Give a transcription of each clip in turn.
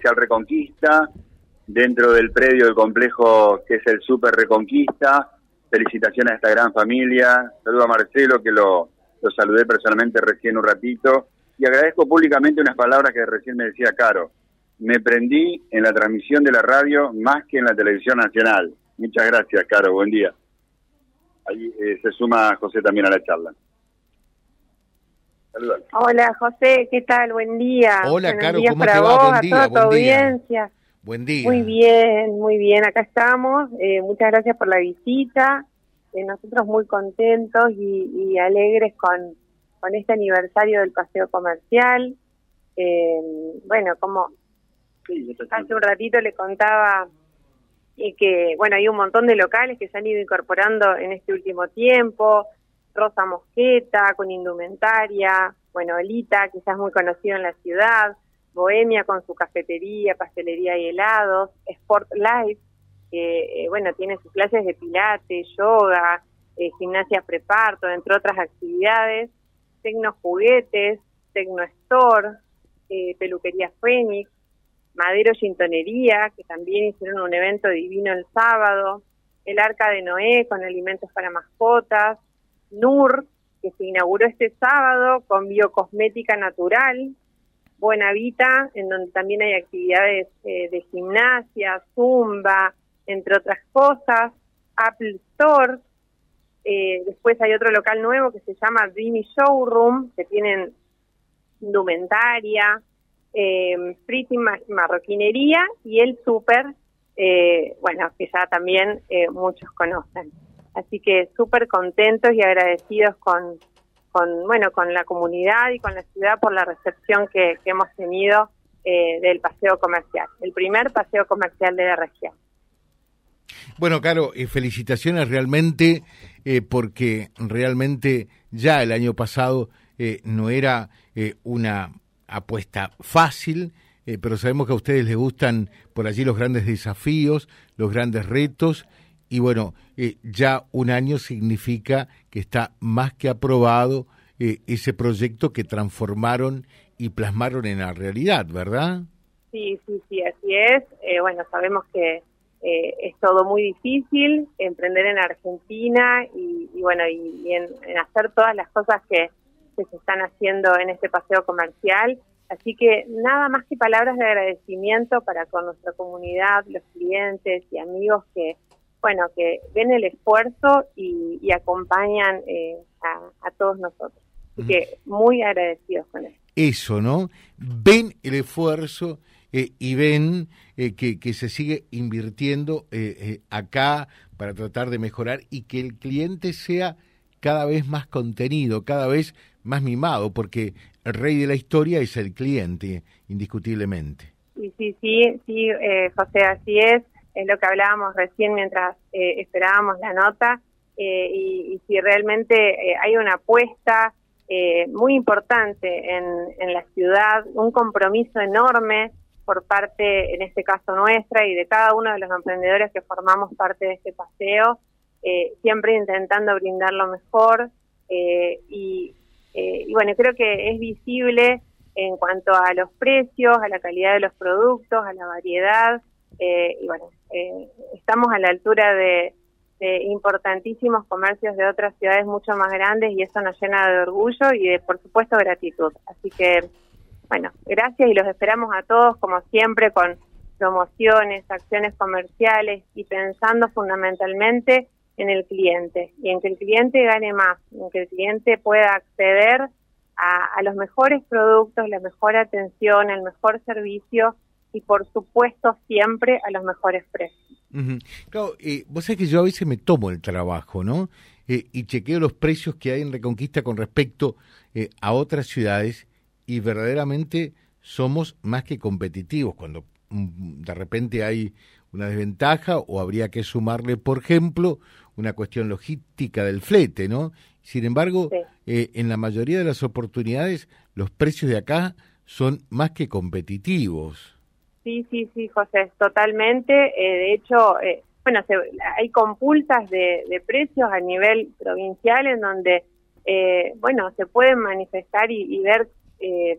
Comercial Reconquista, dentro del predio del complejo que es el Super Reconquista. Felicitaciones a esta gran familia. Saludo a Marcelo, que lo, lo saludé personalmente recién un ratito. Y agradezco públicamente unas palabras que recién me decía Caro. Me prendí en la transmisión de la radio más que en la televisión nacional. Muchas gracias, Caro. Buen día. Ahí eh, se suma José también a la charla. Hola, José. ¿Qué tal? Buen día. Hola, Buenos Caro. días ¿Cómo para te va? vos, Buen a día, toda tu día. audiencia. Buen día. Muy bien, muy bien. Acá estamos. Eh, muchas gracias por la visita. Eh, nosotros muy contentos y, y alegres con, con este aniversario del paseo comercial. Eh, bueno, como hace un ratito le contaba y que, bueno, hay un montón de locales que se han ido incorporando en este último tiempo. Rosa Mosqueta con indumentaria, bueno, Elita, quizás muy conocido en la ciudad, Bohemia con su cafetería, pastelería y helados, Sport Life, que, eh, bueno, tiene sus clases de pilates, yoga, eh, gimnasia preparto, entre otras actividades, Tecno Juguetes, Tecno Store, eh, Peluquería Fénix, Madero Gintonería, que también hicieron un evento divino el sábado, el Arca de Noé con alimentos para mascotas, NUR, que se inauguró este sábado con biocosmética natural, Buena Vita, en donde también hay actividades eh, de gimnasia, zumba, entre otras cosas, Apple Store, eh, después hay otro local nuevo que se llama Dreamy Showroom, que tienen indumentaria, eh, Pretty Ma- Marroquinería y el Super, eh, bueno, que ya también eh, muchos conocen. Así que súper contentos y agradecidos con, con, bueno, con la comunidad y con la ciudad por la recepción que, que hemos tenido eh, del paseo comercial, el primer paseo comercial de la región. Bueno, Caro, eh, felicitaciones realmente, eh, porque realmente ya el año pasado eh, no era eh, una apuesta fácil, pero sabemos que a ustedes les gustan por allí los grandes desafíos, los grandes retos, y bueno, eh, ya un año significa que está más que aprobado eh, ese proyecto que transformaron y plasmaron en la realidad, ¿verdad? Sí, sí, sí, así es. Eh, bueno, sabemos que eh, es todo muy difícil emprender en Argentina y, y bueno, y, en hacer todas las cosas que, que se están haciendo en este paseo comercial. Así que nada más que palabras de agradecimiento para con nuestra comunidad, los clientes y amigos que, bueno, que ven el esfuerzo y, y acompañan eh, a, a todos nosotros. Así que muy agradecidos con eso. eso, ¿no? Ven el esfuerzo eh, y ven eh, que, que se sigue invirtiendo eh, eh, acá para tratar de mejorar y que el cliente sea cada vez más contenido, cada vez más mimado, porque el rey de la historia es el cliente, indiscutiblemente. Sí, sí, sí, sí, eh, José, así es. Es lo que hablábamos recién mientras eh, esperábamos la nota. eh, y, si realmente eh, hay una apuesta eh, muy importante en, la ciudad, un compromiso enorme por parte, en este caso nuestra, y de cada uno de los emprendedores que formamos parte de este paseo, siempre intentando brindar lo mejor. y, y bueno, creo que es visible en cuanto a los precios, a la calidad de los productos, a la variedad. Eh, y bueno, eh, estamos a la altura de, de importantísimos comercios de otras ciudades mucho más grandes y eso nos llena de orgullo y de, por supuesto, gratitud. Así que, bueno, gracias y los esperamos a todos, como siempre, con promociones, acciones comerciales y pensando fundamentalmente en el cliente y en que el cliente gane más, en que el cliente pueda acceder a, a los mejores productos, la mejor atención, el mejor servicio y por supuesto siempre a los mejores precios. Claro, eh, vos sabés que yo a veces me tomo el trabajo, ¿no? Eh, y chequeo los precios que hay en Reconquista con respecto eh, a otras ciudades y verdaderamente somos más que competitivos cuando mm, de repente hay una desventaja o habría que sumarle, por ejemplo, una cuestión logística del flete, ¿no? Sin embargo, Sí. eh, en la mayoría de las oportunidades los precios de acá son más que competitivos. Sí, sí, sí, José, totalmente. Eh, de hecho, eh, bueno, se- hay compulsas de, de precios a nivel provincial en donde, eh, bueno, se pueden manifestar y, y ver eh,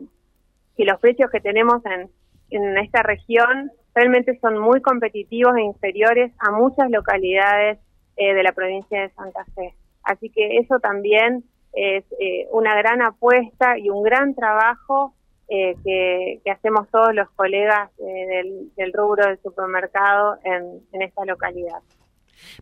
que los precios que tenemos en, en esta región realmente son muy competitivos e inferiores a muchas localidades eh, de la provincia de Santa Fe. Así que eso también es eh, una gran apuesta y un gran trabajo eh, que, hacemos todos los colegas del, rubro del supermercado en, en esta localidad.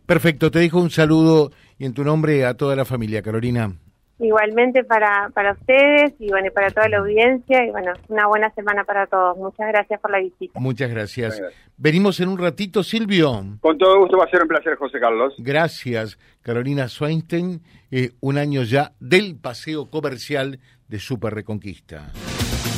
Perfecto, te dejo un saludo y en tu nombre a toda la familia, Carolina. Igualmente para, para ustedes y bueno, para toda la audiencia y bueno, una buena semana para todos. Muchas gracias por la visita. Muchas gracias. Venimos en un ratito, Silvio. Con todo gusto, va a ser un placer, José Carlos. Gracias, Carolina Sweinstein. Eh, un año ya del paseo comercial de Super Reconquista.